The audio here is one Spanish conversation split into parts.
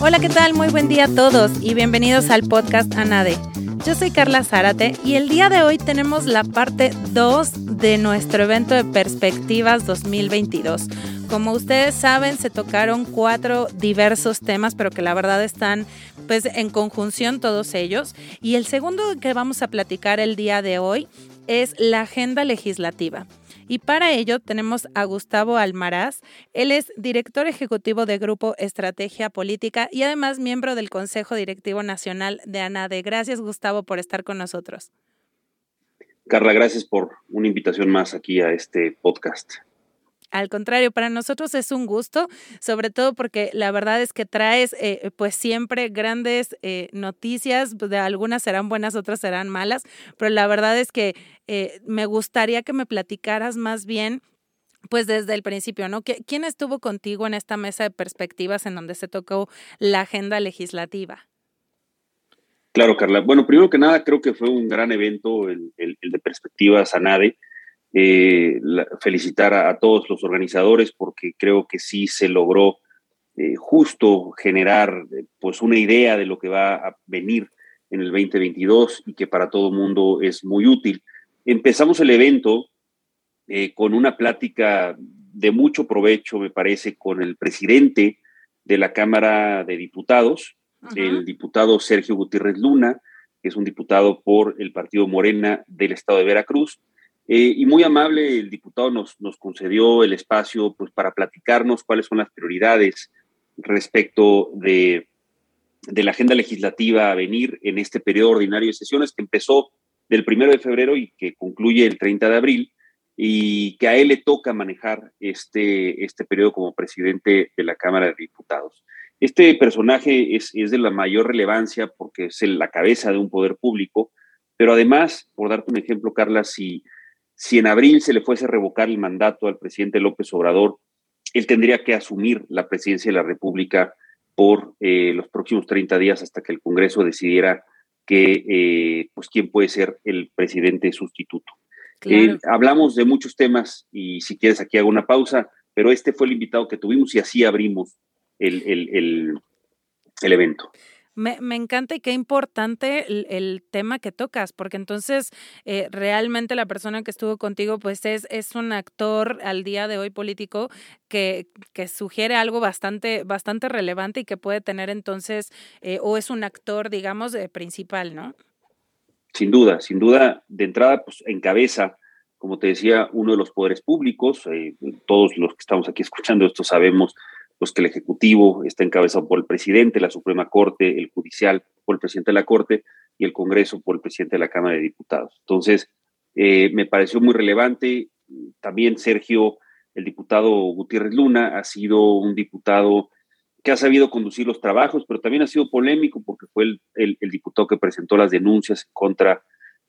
Hola, ¿qué tal? Muy buen día a todos y bienvenidos al podcast ANADE. Yo soy Carla Zárate y el día de hoy tenemos la parte 2 de nuestro evento de Perspectivas 2022. Como ustedes saben, se tocaron cuatro diversos temas, pero que la verdad están pues en conjunción todos ellos. Y el segundo que vamos a platicar el día de hoy es la agenda legislativa. Y para ello tenemos a Gustavo Almaraz. Él es director ejecutivo de Grupo Estrategia Política y además miembro del Consejo Directivo Nacional de ANADE. Gracias, Gustavo, por estar con nosotros. Carla, gracias por una invitación más aquí a este podcast. Al contrario, para nosotros es un gusto, sobre todo porque la verdad es que traes eh, pues siempre grandes eh, noticias, de algunas serán buenas, otras serán malas, pero la verdad es que eh, me gustaría que me platicaras más bien pues desde el principio, ¿no? ¿Quién estuvo contigo en esta mesa de perspectivas en donde se tocó la agenda legislativa? Claro, Carla. Bueno, primero que nada, creo que fue un gran evento el, el, el de Perspectivas ANADE eh, felicitar a, todos los organizadores porque creo que sí se logró eh, justo generar eh, pues una idea de lo que va a venir en el 2022 y que para todo mundo es muy útil. Empezamos el evento con una plática de mucho provecho, me parece, con el presidente de la Cámara de Diputados, el diputado Sergio Gutiérrez Luna, que es un diputado por el Partido Morena del Estado de Veracruz, eh, y muy amable, el diputado nos, nos concedió el espacio pues, para platicarnos cuáles son las prioridades respecto de, de, la agenda legislativa a venir en este periodo ordinario de sesiones que empezó del primero de febrero y que concluye el 30 de abril y que a él le toca manejar este, este periodo como presidente de la Cámara de Diputados. Este personaje es, es de la mayor relevancia porque es la cabeza de un poder público, pero además, por darte un ejemplo, Carla, si si en abril se le fuese a revocar el mandato al presidente López Obrador, él tendría que asumir la presidencia de la República por eh, los próximos 30 días hasta que el Congreso decidiera que, eh, pues, quién puede ser el presidente sustituto. Eh, hablamos de muchos temas y si quieres aquí hago una pausa, pero este fue el invitado que tuvimos y así abrimos el, el, el evento. Me, encanta y qué importante el, tema que tocas, porque entonces eh, realmente la persona que estuvo contigo, pues es, es un actor al día de hoy político que, que sugiere algo bastante, bastante relevante y que puede tener entonces, eh, o es un actor, digamos, eh, principal, ¿no? Sin duda, sin duda, de entrada, pues encabeza, como te decía, uno de los poderes públicos. todos los que estamos aquí escuchando esto sabemos pues que el Ejecutivo está encabezado por el presidente, la Suprema Corte, el Judicial por el presidente de la Corte y el Congreso por el presidente de la Cámara de Diputados. Entonces, eh, me pareció muy relevante. También Sergio, el diputado Gutiérrez Luna, ha sido un diputado que ha sabido conducir los trabajos, pero también ha sido polémico porque fue el, diputado que presentó las denuncias contra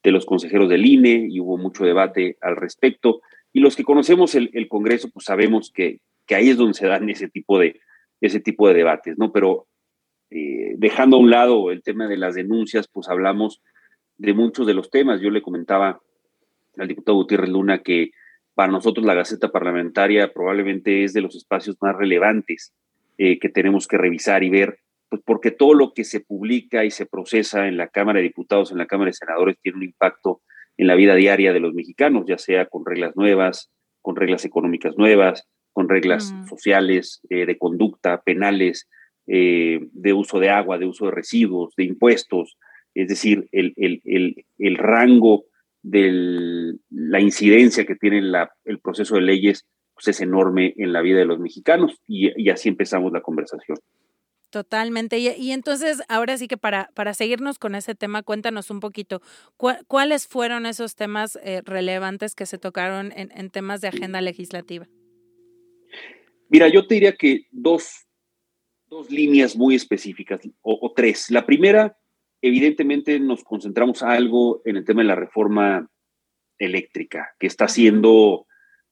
de los consejeros del INE y hubo mucho debate al respecto. Y los que conocemos el, el Congreso, pues sabemos que, que ahí es donde se dan ese tipo de, ese tipo de debates, ¿no? Pero eh, dejando a un lado el tema de las denuncias, pues hablamos de muchos de los temas. Yo le comentaba al diputado Gutiérrez Luna que para nosotros la Gaceta Parlamentaria probablemente es de los espacios más relevantes eh, que tenemos que revisar y ver, pues porque todo lo que se publica y se procesa en la Cámara de Diputados, en la Cámara de Senadores, tiene un impacto en la vida diaria de los mexicanos, ya sea con reglas nuevas, con reglas económicas nuevas, con reglas mm. sociales, eh, de conducta, penales, eh, de uso de agua, de uso de residuos, de impuestos. Es decir, el, rango de la incidencia que tiene el proceso de leyes pues, es enorme en la vida de los mexicanos y, así empezamos la conversación. Totalmente. Y, entonces, ahora sí que para, para seguirnos con ese tema, cuéntanos un poquito, ¿cuáles fueron esos temas eh, relevantes que se tocaron en temas de agenda legislativa? Mira, yo te diría que dos, dos líneas muy específicas, o, tres. La primera, evidentemente nos concentramos algo en el tema de la reforma eléctrica, que está siendo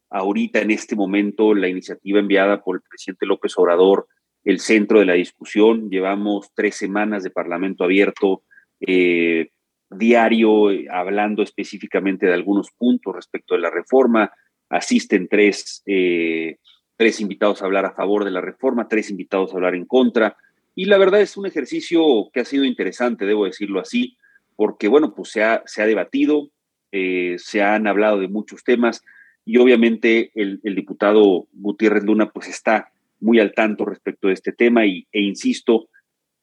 ahorita en este momento la iniciativa enviada por el presidente López Obrador el centro de la discusión. Llevamos tres semanas de Parlamento abierto, eh, diario hablando específicamente de algunos puntos respecto de la reforma. Asisten tres, eh, tres invitados a hablar a favor de la reforma, tres invitados a hablar en contra. Y la verdad es un ejercicio que ha sido interesante, debo decirlo así, porque, bueno, pues se ha, se ha debatido, eh, se han hablado de muchos temas y obviamente el, diputado Gutiérrez Luna pues está muy al tanto respecto de este tema y, e insisto,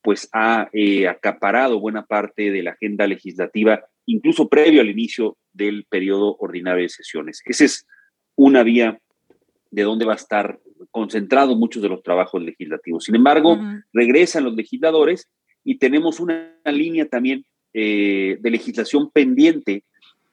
pues ha eh, acaparado buena parte de la agenda legislativa, incluso previo al inicio del periodo ordinario de sesiones. Esa es una vía de donde va a estar concentrado muchos de los trabajos legislativos. Sin embargo, regresan los legisladores y tenemos una, línea también eh, de legislación pendiente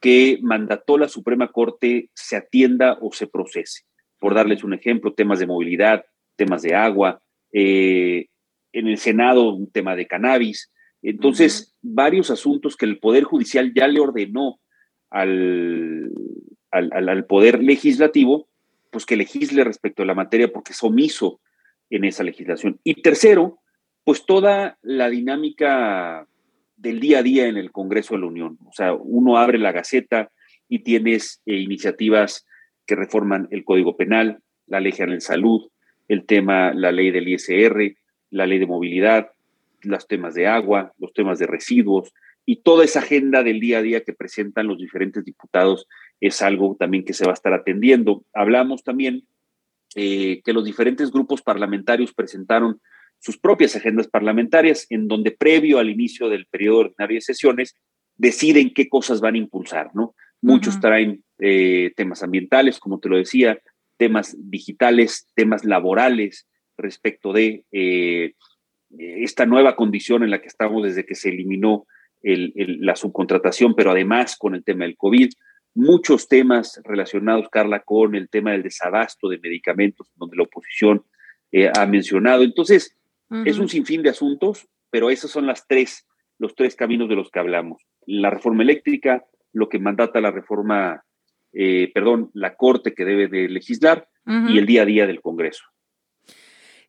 que mandató la Suprema Corte se atienda o se procese. Por darles un ejemplo, temas de movilidad, temas de agua, eh, en el Senado un tema de cannabis. Entonces, varios asuntos que el Poder Judicial ya le ordenó al, al, Poder Legislativo, pues que legisle respecto a la materia porque es omiso en esa legislación. Y tercero, pues toda la dinámica del día a día en el Congreso de la Unión. O sea, uno abre la Gaceta y tienes eh, iniciativas que reforman el Código Penal, la Ley General de Salud, el tema, la ley del ISR, la ley de movilidad, los temas de agua, los temas de residuos y toda esa agenda del día a día que presentan los diferentes diputados es algo también que se va a estar atendiendo. Hablamos también eh, que los diferentes grupos parlamentarios presentaron sus propias agendas parlamentarias, en donde previo al inicio del periodo ordinario de sesiones deciden qué cosas van a impulsar, ¿no? Muchos traen eh, temas ambientales, como te lo decía, temas digitales, temas laborales respecto de eh, esta nueva condición en la que estamos desde que se eliminó la subcontratación, pero además con el tema del COVID. Muchos temas relacionados, Carla, con el tema del desabasto de medicamentos, donde la oposición eh, ha mencionado. Entonces, es un sinfín de asuntos, pero esos son las tres, los tres caminos de los que hablamos. La reforma eléctrica, lo que mandata la reforma, eh, perdón, la Corte que debe de legislar y el día a día del Congreso.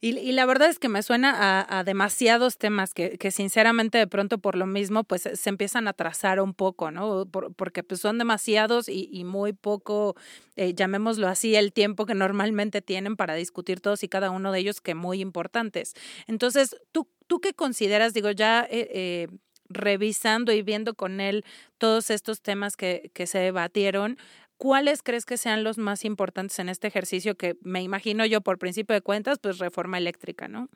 Y, la verdad es que me suena a, demasiados temas que, que, sinceramente de pronto por lo mismo pues se empiezan a trazar un poco, ¿no? porque pues son demasiados y, muy poco, eh, llamémoslo así, el tiempo que normalmente tienen para discutir todos y cada uno de ellos que muy importantes. Entonces, ¿tú, tú qué consideras? Digo, ya... Eh, eh, revisando y viendo con él todos estos temas que, que se debatieron, ¿cuáles crees que sean los más importantes en este ejercicio que me imagino yo por principio de cuentas, pues reforma eléctrica, ¿no?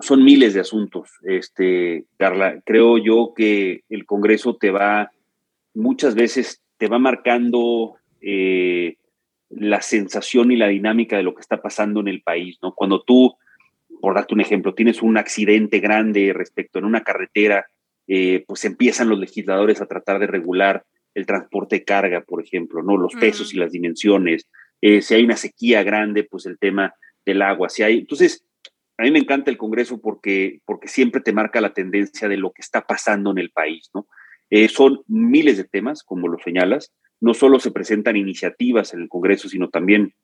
Son, miles de asuntos, este, Carla. Creo yo que el Congreso te va, muchas veces te va marcando eh, la sensación y la dinámica de lo que está pasando en el país, ¿no? Cuando tú, por darte un ejemplo, tienes un accidente grande respecto en una carretera, eh, pues empiezan los legisladores a tratar de regular el transporte de carga, por ejemplo, ¿no? Los pesos y las dimensiones. Eh, si hay una sequía grande, pues el tema del agua. Si hay. Entonces, a mí me encanta el Congreso porque, porque siempre te marca la tendencia de lo que está pasando en el país, ¿no? Eh, son miles de temas, como lo señalas. No solo se presentan iniciativas en el Congreso, sino también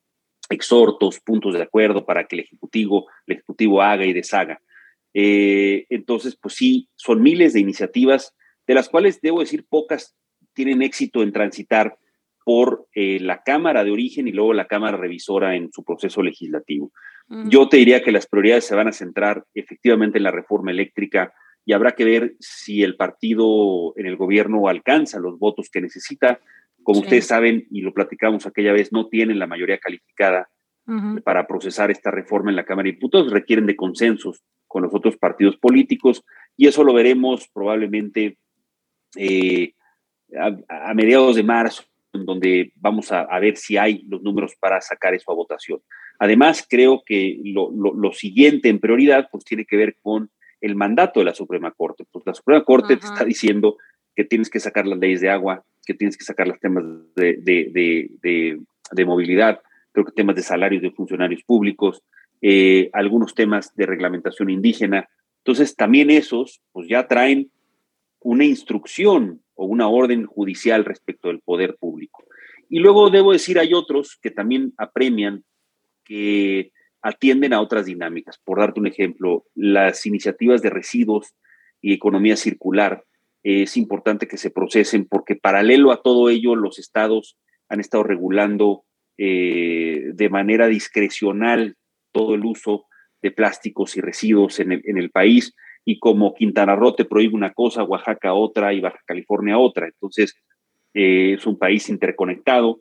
exhortos, puntos de acuerdo para que el Ejecutivo, el Ejecutivo haga y deshaga. Eh, entonces, pues sí, son miles de iniciativas, de las cuales debo decir pocas tienen éxito en transitar por eh, la Cámara de origen y luego la Cámara revisora en su proceso legislativo. Yo te diría que las prioridades se van a centrar efectivamente en la reforma eléctrica y habrá que ver si el partido en el gobierno alcanza los votos que necesita. Como ustedes saben, y lo platicamos aquella vez, no tienen la mayoría calificada para procesar esta reforma en la Cámara de Diputados, requieren de consensos con los otros partidos políticos y eso lo veremos probablemente eh, a, mediados de marzo, en donde vamos a, ver si hay los números para sacar eso a votación. Además, creo que lo, siguiente en prioridad, pues tiene que ver con el mandato de la Suprema Corte. Pues la Suprema Corte te está diciendo que tienes que sacar las leyes de agua, que tienes que sacar los temas de, de, movilidad, creo que temas de salarios de funcionarios públicos, eh, algunos temas de reglamentación indígena. Entonces, también esos, pues ya traen una instrucción o una orden judicial respecto del poder público. Y luego debo decir, hay otros que también apremian, que atienden a otras dinámicas. Por darte un ejemplo, las iniciativas de residuos y economía circular, es importante que se procesen porque paralelo a todo ello los estados han estado regulando eh, de manera discrecional todo el uso de plásticos y residuos en el, país y como Quintana Roo te prohíbe una cosa, Oaxaca otra y Baja California otra. Entonces, eh, es un país interconectado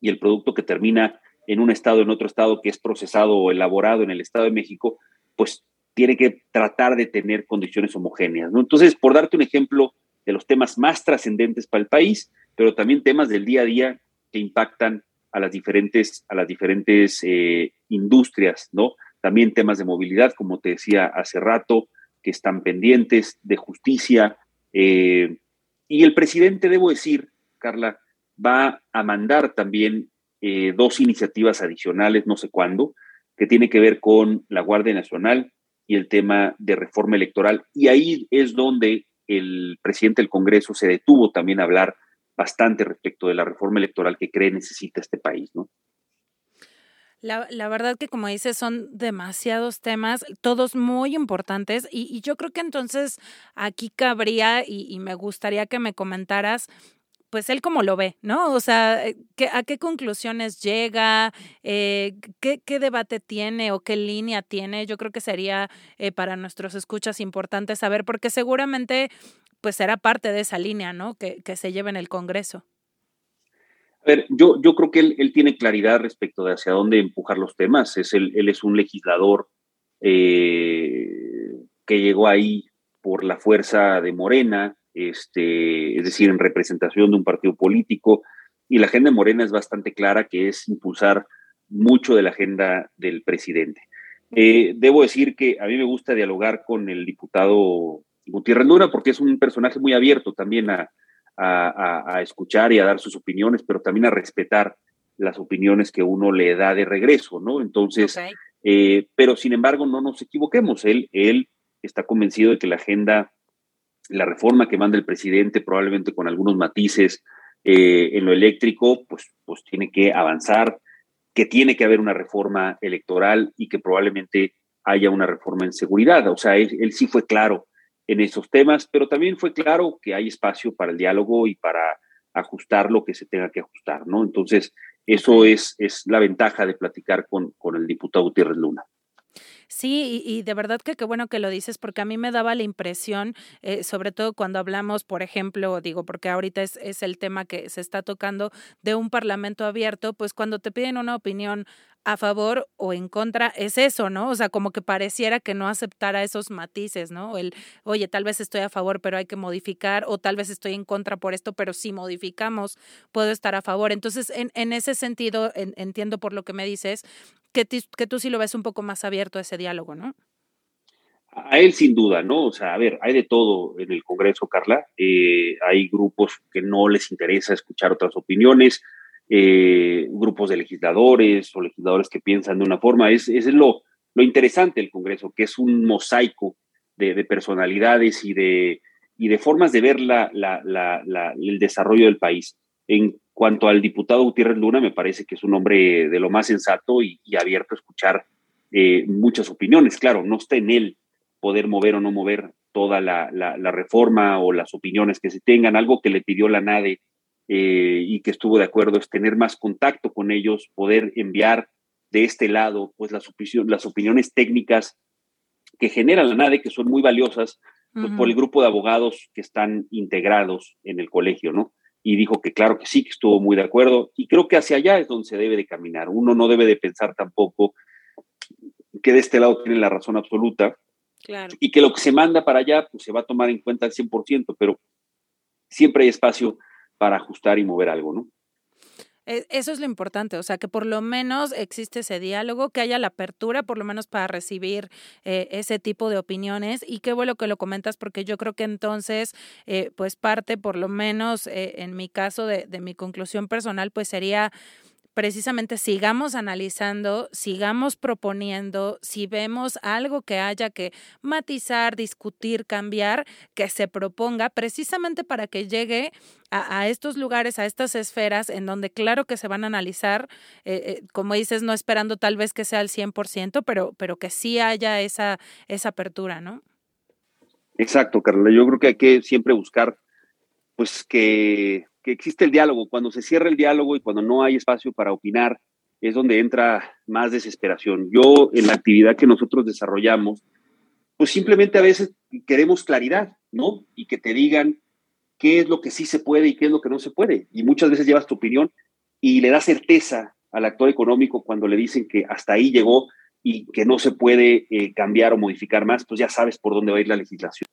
y el producto que termina en un estado, en otro estado, que es procesado o elaborado en el Estado de México, pues tiene que tratar de tener condiciones homogéneas. ¿no? Entonces, por darte un ejemplo de los temas más trascendentes para el país, pero también temas del día a día que impactan a las diferentes, a las diferentes eh, industrias, ¿no? También temas de movilidad, como te decía hace rato, que están pendientes, de justicia. Eh, y el presidente, debo decir, Carla, va a mandar también eh, dos iniciativas adicionales, no sé cuándo, que tiene que ver con la Guardia Nacional y el tema de reforma electoral. Y ahí es donde el presidente del Congreso se detuvo también a hablar bastante respecto de la reforma electoral que cree necesita este país, ¿no? La, la, verdad que como dices son demasiados temas, todos muy importantes y, yo creo que entonces aquí cabría y, me gustaría que me comentaras pues él cómo lo ve, ¿no? O sea, eh, ¿a qué conclusiones llega? Eh, ¿qué, debate tiene o qué línea tiene? Yo creo que sería eh, para nuestros escuchas importante saber, porque seguramente pues será parte de esa línea, ¿no? Que, se lleve en el Congreso. A ver, yo, yo creo que él, tiene claridad respecto de hacia dónde empujar los temas. Es él, él es un legislador que llegó ahí por la fuerza de Morena, este, es decir, en representación de un partido político. Y la agenda de Morena es bastante clara, que es impulsar mucho de la agenda del presidente. Eh, debo decir que a mí me gusta dialogar con el diputado Gutiérrez Luna porque es un personaje muy abierto también a, escuchar y a dar sus opiniones, pero también a respetar las opiniones que uno le da de regreso, ¿no? Entonces, eh, pero sin embargo, no nos equivoquemos. Él, él está convencido de que la agenda la reforma que manda el presidente, probablemente con algunos matices eh, en lo eléctrico, pues, pues tiene que avanzar, que tiene que haber una reforma electoral y que probablemente haya una reforma en seguridad. O sea, él, sí fue claro en esos temas, pero también fue claro que hay espacio para el diálogo y para ajustar lo que se tenga que ajustar, ¿no? Entonces, eso es, es la ventaja de platicar con, con el diputado Gutiérrez Luna. Sí, y, de verdad que qué bueno que lo dices, porque a mí me daba la impresión, eh, sobre todo cuando hablamos, por ejemplo, digo, porque ahorita es, es el tema que se está tocando de un parlamento abierto, pues cuando te piden una opinión a favor o en contra, es eso, ¿no? O sea, como que pareciera que no aceptara esos matices, ¿no? El, oye, tal vez estoy a favor, pero hay que modificar, o tal vez estoy en contra por esto, pero si modificamos, puedo estar a favor. Entonces, en, en ese sentido, entiendo por lo que me dices, que, que tú sí lo ves un poco más abierto a ese diálogo, ¿no? A él sin duda, ¿no? O sea, a ver, hay de todo en el Congreso, Carla. Eh, hay grupos que no les interesa escuchar otras opiniones, eh, grupos de legisladores o legisladores que piensan de una forma. Es, es lo, lo interesante del Congreso, que es un mosaico de, personalidades y de, y de formas de ver la, el desarrollo del país. En cuanto al diputado Gutiérrez Luna, me parece que es un hombre de lo más sensato y, abierto a escuchar eh, muchas opiniones. Claro, no está en él poder mover o no mover toda la, reforma o las opiniones que se tengan. Algo que le pidió la NADE eh, y que estuvo de acuerdo es tener más contacto con ellos, poder enviar de este lado pues las, las opiniones técnicas que genera la NADE, que son muy valiosas, pues, por el grupo de abogados que están integrados en el colegio, ¿no? Y dijo que claro que sí, que estuvo muy de acuerdo, y creo que hacia allá es donde se debe de caminar. Uno no debe de pensar tampoco que de este lado tiene la razón absoluta, y que lo que se manda para allá, pues se va a tomar en cuenta al 100%, pero siempre hay espacio para ajustar y mover algo, ¿no? E, eso es lo importante, o sea, que por lo menos existe ese diálogo, que haya la apertura, por lo menos para recibir eh, ese tipo de opiniones. Y qué bueno que lo comentas, porque yo creo que entonces, eh, pues parte, por lo menos eh, en mi caso, de, de mi conclusión personal, pues sería precisamente sigamos analizando, sigamos proponiendo, si vemos algo que haya que matizar, discutir, cambiar, que se proponga precisamente para que llegue a, estos lugares, a estas esferas en donde claro que se van a analizar, eh, eh, como dices, no esperando tal vez que sea al 100%, pero, pero que sí haya esa, esa apertura, ¿no? Exacto, Carla. Yo creo que hay que siempre buscar, pues, que, que existe el diálogo. Cuando se cierra el diálogo y cuando no hay espacio para opinar, es donde entra más desesperación. Yo, en la actividad que nosotros desarrollamos, pues simplemente a veces queremos claridad, ¿no? Y que te digan qué es lo que sí se puede y qué es lo que no se puede. Y muchas veces llevas tu opinión y le da certeza al actor económico cuando le dicen que hasta ahí llegó y que no se puede eh, cambiar o modificar más, pues ya sabes por dónde va a ir la legislación.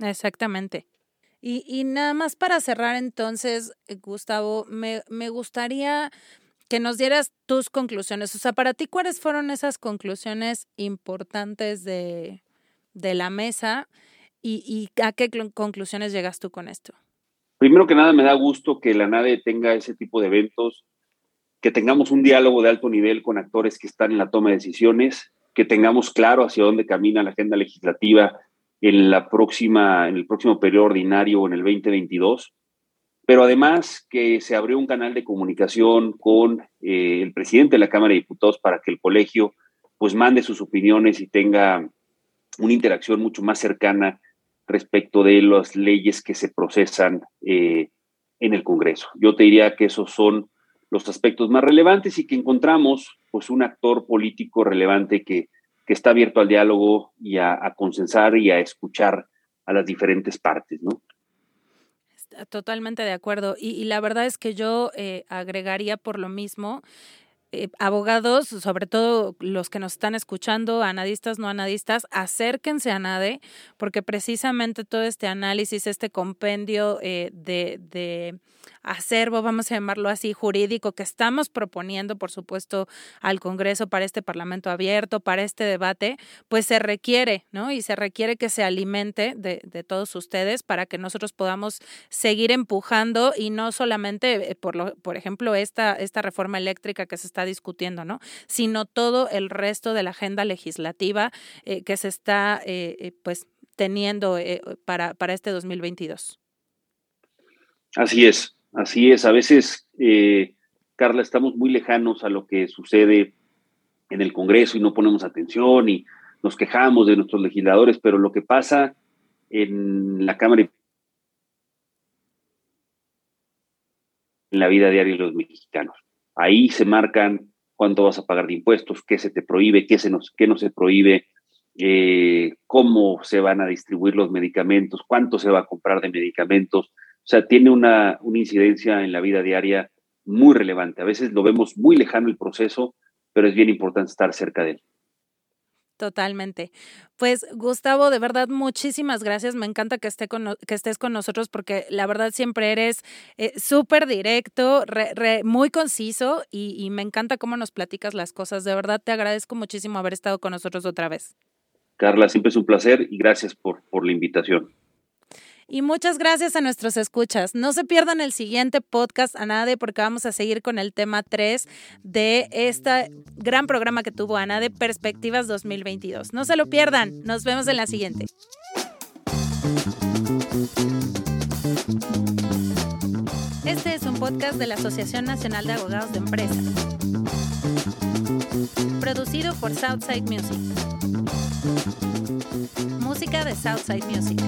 Exactamente. Y, y nada más para cerrar entonces, eh, Gustavo, me, me gustaría que nos dieras tus conclusiones. O sea, para ti, ¿cuáles fueron esas conclusiones importantes de, de la mesa y, a qué conclusiones llegas tú con esto? Primero que nada, me da gusto que la NADE tenga ese tipo de eventos, que tengamos un diálogo de alto nivel con actores que están en la toma de decisiones, que tengamos claro hacia dónde camina la agenda legislativa en, la próxima, en el próximo periodo ordinario en el 2022, pero además que se abrió un canal de comunicación con eh, el presidente de la Cámara de Diputados para que el colegio pues mande sus opiniones y tenga una interacción mucho más cercana respecto de las leyes que se procesan eh, en el Congreso. Yo te diría que esos son los aspectos más relevantes y que encontramos pues un actor político relevante que, que está abierto al diálogo y a, consensar y a escuchar a las diferentes partes, ¿no? Totalmente de acuerdo. Y, la verdad es que yo eh, agregaría por lo mismo eh, abogados, sobre todo los que nos están escuchando, anadistas, no anadistas, acérquense a NADE, porque precisamente todo este análisis, este compendio eh, de, de acervo, vamos a llamarlo así, jurídico que estamos proponiendo, por supuesto, al Congreso para este Parlamento abierto, para este debate, pues se requiere, ¿no? Y se requiere que se alimente de, de todos ustedes para que nosotros podamos seguir empujando y no solamente, eh, por, lo, por ejemplo, esta, esta reforma eléctrica que se está discutiendo, ¿no? Sino todo el resto de la agenda legislativa eh, que se está, eh, pues, teniendo para, para este 2022. Así es. Así es, a veces, eh, Carla, estamos muy lejanos a lo que sucede en el Congreso y no ponemos atención y nos quejamos de nuestros legisladores, pero lo que pasa en la Cámara en la vida diaria de los mexicanos. Ahí se marcan cuánto vas a pagar de impuestos, qué se te prohíbe, qué, se nos, qué no se prohíbe, eh, cómo se van a distribuir los medicamentos, cuánto se va a comprar de medicamentos, o sea, tiene una, una incidencia en la vida diaria muy relevante. A veces lo vemos muy lejano el proceso, pero es bien importante estar cerca de él. Totalmente. Pues Gustavo, de verdad, muchísimas gracias. Me encanta que, esté con, que estés con nosotros porque la verdad siempre eres eh, súper directo, muy conciso y, y, me encanta cómo nos platicas las cosas. De verdad, te agradezco muchísimo haber estado con nosotros otra vez. Carla, siempre es un placer y gracias por, por la invitación. Y muchas gracias a nuestros escuchas. No se pierdan el siguiente podcast Anade porque vamos a seguir con el tema 3 de este gran programa que tuvo Anade, Perspectivas 2022. No se lo pierdan. Nos vemos en la siguiente. Este es un podcast de la Asociación Nacional de Abogados de Empresas. Producido por Southside Music. Música de Southside Music.